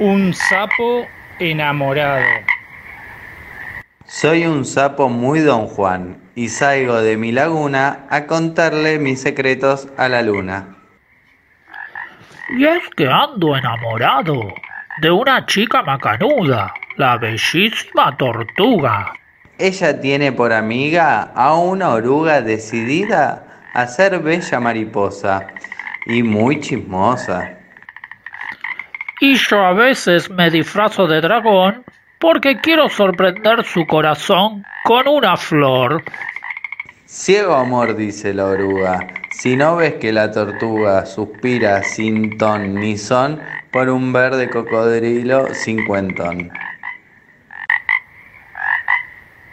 Un sapo enamorado. Soy un sapo muy don Juan y salgo de mi laguna a contarle mis secretos a la luna. Y es que ando enamorado de una chica macanuda, la bellísima tortuga. Ella tiene por amiga a una oruga decidida a ser bella mariposa y muy chismosa. Y yo a veces me disfrazo de dragón porque quiero sorprender su corazón con una flor. Ciego amor, dice la oruga, si no ves que la tortuga suspira sin ton ni son por un verde cocodrilo cincuentón.